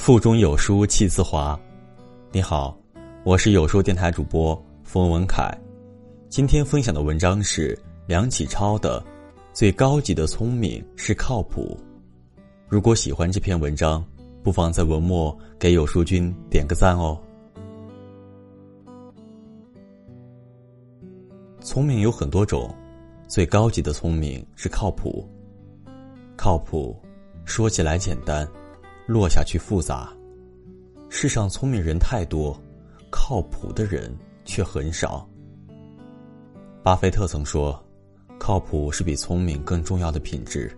腹中有书气自华。你好，我是有书电台主播冯文凯。今天分享的文章是梁启超的《最高级的聪明是靠谱》。如果喜欢这篇文章，不妨在文末给有书君点个赞哦。聪明有很多种，最高级的聪明是靠谱。靠谱，说起来简单。落下去复杂，世上聪明人太多，靠谱的人却很少。巴菲特曾说：“靠谱是比聪明更重要的品质。”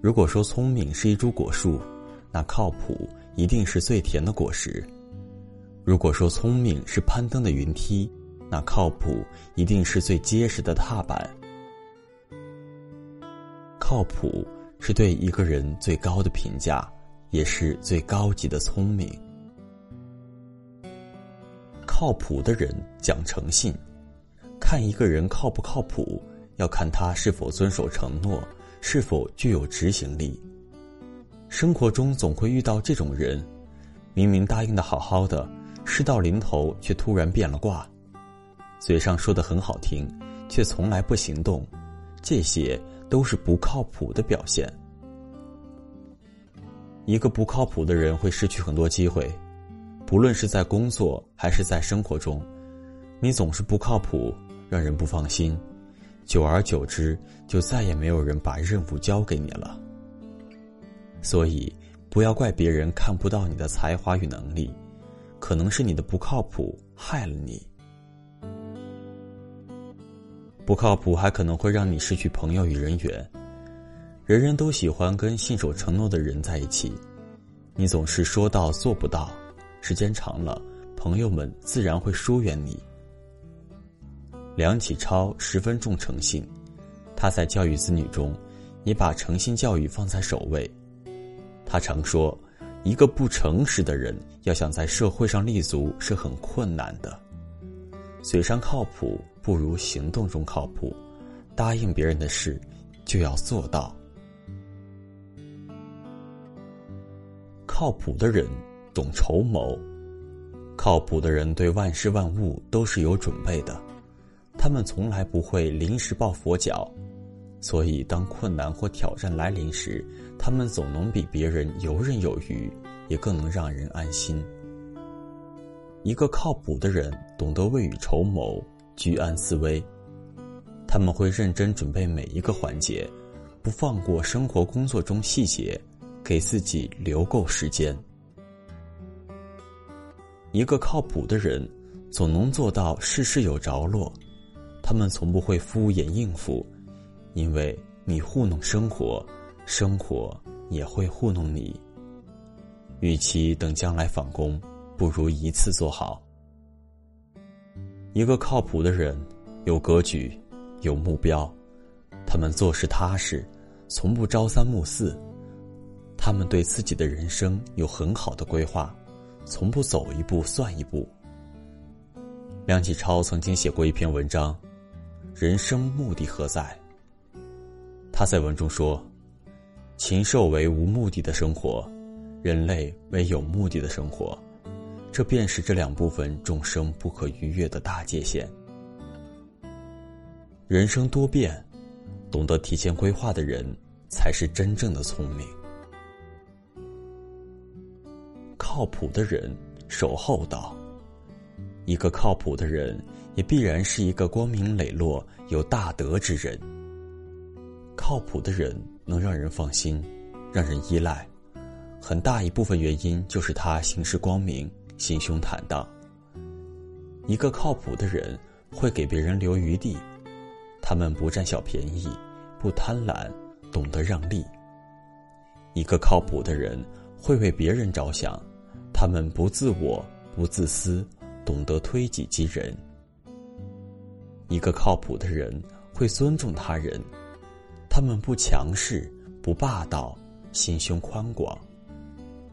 如果说聪明是一株果树，那靠谱一定是最甜的果实；如果说聪明是攀登的云梯，那靠谱一定是最结实的踏板。靠谱是对一个人最高的评价。也是最高级的聪明。靠谱的人讲诚信，看一个人靠不靠谱，要看他是否遵守承诺，是否具有执行力。生活中总会遇到这种人，明明答应的好好的，事到临头却突然变了卦，嘴上说的很好听，却从来不行动，这些都是不靠谱的表现。一个不靠谱的人会失去很多机会，不论是在工作还是在生活中，你总是不靠谱，让人不放心，久而久之，就再也没有人把任务交给你了。所以，不要怪别人看不到你的才华与能力，可能是你的不靠谱害了你。不靠谱还可能会让你失去朋友与人缘。人人都喜欢跟信守承诺的人在一起，你总是说到做不到，时间长了，朋友们自然会疏远你。梁启超十分重诚信，他在教育子女中，也把诚信教育放在首位。他常说，一个不诚实的人要想在社会上立足是很困难的。嘴上靠谱不如行动中靠谱，答应别人的事就要做到。靠谱的人懂筹谋，靠谱的人对万事万物都是有准备的，他们从来不会临时抱佛脚，所以当困难或挑战来临时，他们总能比别人游刃有余，也更能让人安心。一个靠谱的人懂得未雨绸缪、居安思危，他们会认真准备每一个环节，不放过生活工作中细节。给自己留够时间。一个靠谱的人，总能做到事事有着落。他们从不会敷衍应付，因为你糊弄生活，生活也会糊弄你。与其等将来返工，不如一次做好。一个靠谱的人，有格局，有目标，他们做事踏实，从不朝三暮四。他们对自己的人生有很好的规划，从不走一步算一步。梁启超曾经写过一篇文章，《人生目的何在》。他在文中说：“禽兽为无目的的生活，人类为有目的的生活，这便是这两部分众生不可逾越的大界限。人生多变，懂得提前规划的人，才是真正的聪明。”靠谱的人守厚道，一个靠谱的人也必然是一个光明磊落、有大德之人。靠谱的人能让人放心，让人依赖，很大一部分原因就是他行事光明、心胸坦荡。一个靠谱的人会给别人留余地，他们不占小便宜，不贪婪，懂得让利。一个靠谱的人会为别人着想。他们不自我，不自私，懂得推己及人。一个靠谱的人会尊重他人，他们不强势，不霸道，心胸宽广。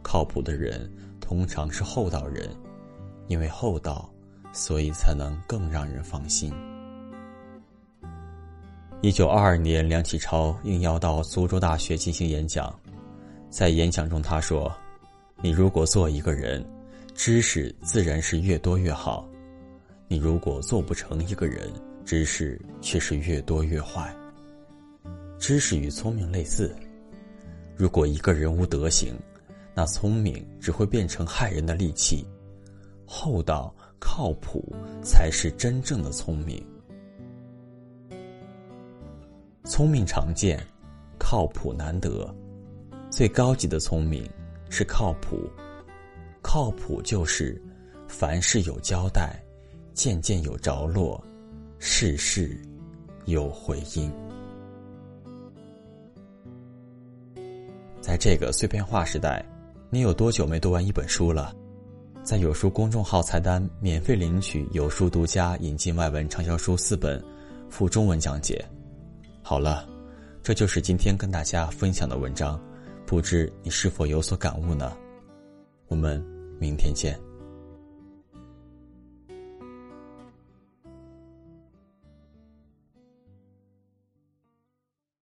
靠谱的人通常是厚道人，因为厚道，所以才能更让人放心。一九二二年，梁启超应邀到苏州大学进行演讲，在演讲中他说。你如果做一个人，知识自然是越多越好；你如果做不成一个人，知识却是越多越坏。知识与聪明类似，如果一个人无德行，那聪明只会变成害人的利器。厚道靠谱才是真正的聪明。聪明常见，靠谱难得。最高级的聪明是靠谱，靠谱就是凡事有交代，件件有着落，事事有回音。在这个碎片化时代，你有多久没读完一本书了？在有书公众号菜单免费领取有书独家引进外文畅销书四本，附中文讲解。好了，这就是今天跟大家分享的文章，不知你是否有所感悟呢？我们明天见。